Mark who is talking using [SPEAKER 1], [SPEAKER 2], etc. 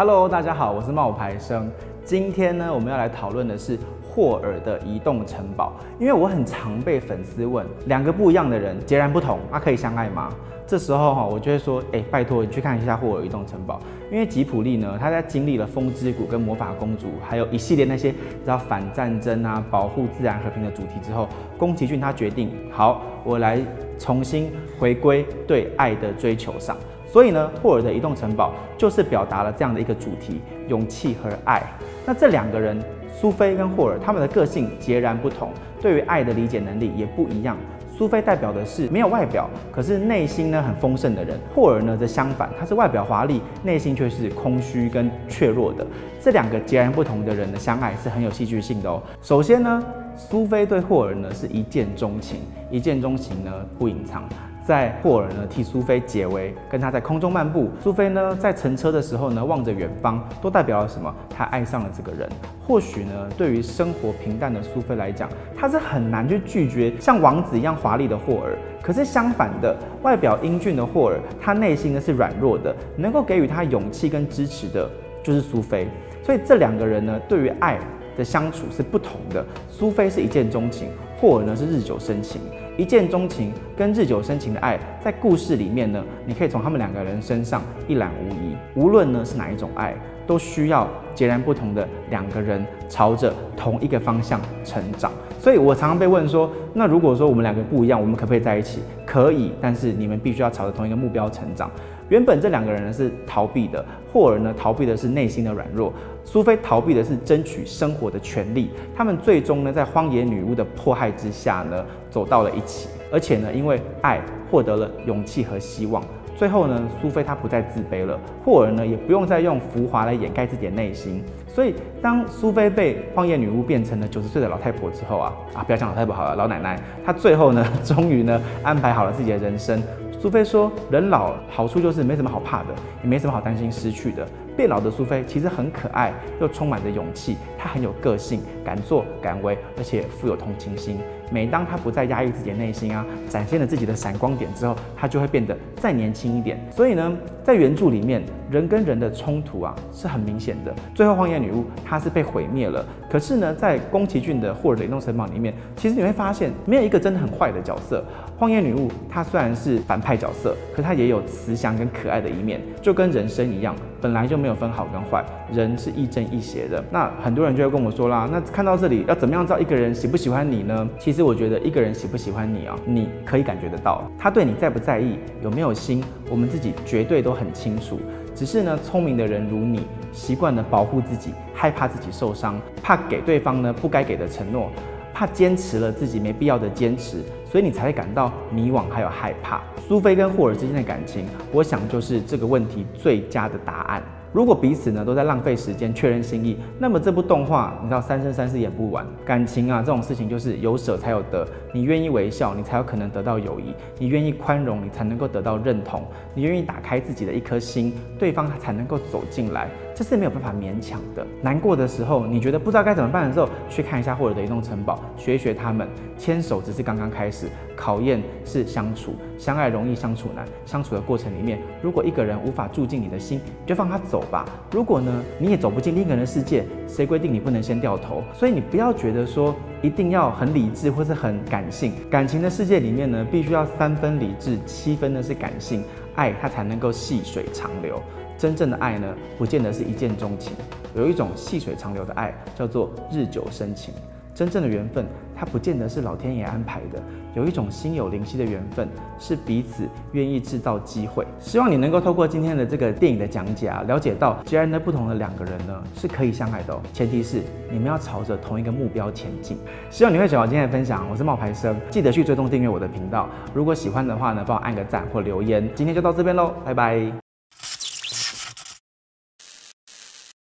[SPEAKER 1] Hello，大家好，我是冒牌生。今天呢，我们要来讨论的是霍尔的移动城堡。因为我很常被粉丝问，两个不一样的人，截然不同，他、啊、可以相爱吗？这时候哈，我就会说，哎，拜托你去看一下霍尔移动城堡。因为吉普力呢，他在经历了风之谷跟魔法公主，还有一系列那些知道反战争啊、保护自然和平的主题之后，宫崎骏他决定，好，我来重新回归对爱的追求上。所以呢，霍尔的移动城堡就是表达了这样的一个主题：勇气和爱。那这两个人，苏菲跟霍尔，他们的个性截然不同，对于爱的理解能力也不一样。苏菲代表的是没有外表，可是内心呢很丰盛的人；霍尔呢则相反，他是外表华丽，内心却是空虚跟怯弱的。这两个截然不同的人的相爱是很有戏剧性的哦。首先呢，苏菲对霍尔呢是一见钟情，一见钟情呢不隐藏。在霍尔呢替苏菲解围，跟他在空中漫步。苏菲呢在乘车的时候呢望着远方，都代表了什么？她爱上了这个人。或许呢，对于生活平淡的苏菲来讲，她是很难去拒绝像王子一样华丽的霍尔。可是相反的，外表英俊的霍尔，他内心呢是软弱的，能够给予他勇气跟支持的，就是苏菲。所以这两个人呢，对于爱的相处是不同的。苏菲是一见钟情，霍尔呢是日久生情。一见钟情跟日久生情的爱，在故事里面呢，你可以从他们两个人身上一览无遗。无论呢是哪一种爱，都需要截然不同的两个人朝着同一个方向成长。所以我常常被问说，那如果说我们两个不一样，我们可不可以在一起？可以，但是你们必须要朝着同一个目标成长。原本这两个人呢是逃避的，霍尔呢逃避的是内心的软弱，苏菲逃避的是争取生活的权利。他们最终呢在荒野女巫的迫害之下呢走到了一起，而且呢因为爱获得了勇气和希望。最后呢苏菲她不再自卑了，霍尔呢也不用再用浮华来掩盖自己的内心。所以当苏菲被荒野女巫变成了九十岁的老太婆之后啊啊不要讲老太婆好了，老奶奶，她最后呢终于呢安排好了自己的人生。苏菲说：“人老好处就是没什么好怕的，也没什么好担心失去的。变老的苏菲其实很可爱，又充满着勇气。她很有个性，敢作敢为，而且富有同情心。每当她不再压抑自己的内心啊，展现了自己的闪光点之后，她就会变得再年轻一点。所以呢，在原著里面，人跟人的冲突啊是很明显的。最后，荒野女巫她是被毁灭了。可是呢，在宫崎骏的霍尔的移动城堡里面，其实你会发现，没有一个真的很坏的角色。荒野女巫她虽然是反派角色，可她也有慈祥跟可爱的一面，就跟人生一样，本来就没有分好跟坏，人是亦正亦邪的。那很多人就会跟我说啦，那看到这里要怎么样知道一个人喜不喜欢你呢？其实我觉得一个人喜不喜欢你啊，你可以感觉得到，他对你在不在意，有没有心，我们自己绝对都很清楚。只是呢，聪明的人如你，习惯了保护自己，害怕自己受伤，怕给对方呢不该给的承诺，怕坚持了自己没必要的坚持，所以你才会感到迷惘还有害怕。苏菲跟霍尔之间的感情，我想就是这个问题最佳的答案。如果彼此呢都在浪费时间确认心意，那么这部动画你知道三生三世演不完。感情啊这种事情就是有舍才有得，你愿意微笑，你才有可能得到友谊；你愿意宽容，你才能够得到认同；你愿意打开自己的一颗心，对方才能够走进来。这是没有办法勉强的。难过的时候，你觉得不知道该怎么办的时候，去看一下霍尔的移动城堡，学一学他们。牵手只是刚刚开始，考验是相处，相爱容易相处难。相处的过程里面，如果一个人无法住进你的心，就放他走吧。如果呢，你也走不进另一个人的世界，谁规定你不能先掉头？所以你不要觉得说一定要很理智或是很感性。感情的世界里面呢，必须要三分理智，七分呢是感性，爱它才能够细水长流。真正的爱呢，不见得是一见钟情，有一种细水长流的爱，叫做日久生情。真正的缘分，它不见得是老天爷安排的。有一种心有灵犀的缘分，是彼此愿意制造机会。希望你能够透过今天的这个电影的讲解啊，了解到截然的不同的两个人呢，是可以相爱的。前提是你们要朝着同一个目标前进。希望你会喜欢今天的分享。我是冒牌生，记得去追踪订阅我的频道。如果喜欢的话呢，帮我按个赞或留言。今天就到这边喽，拜拜。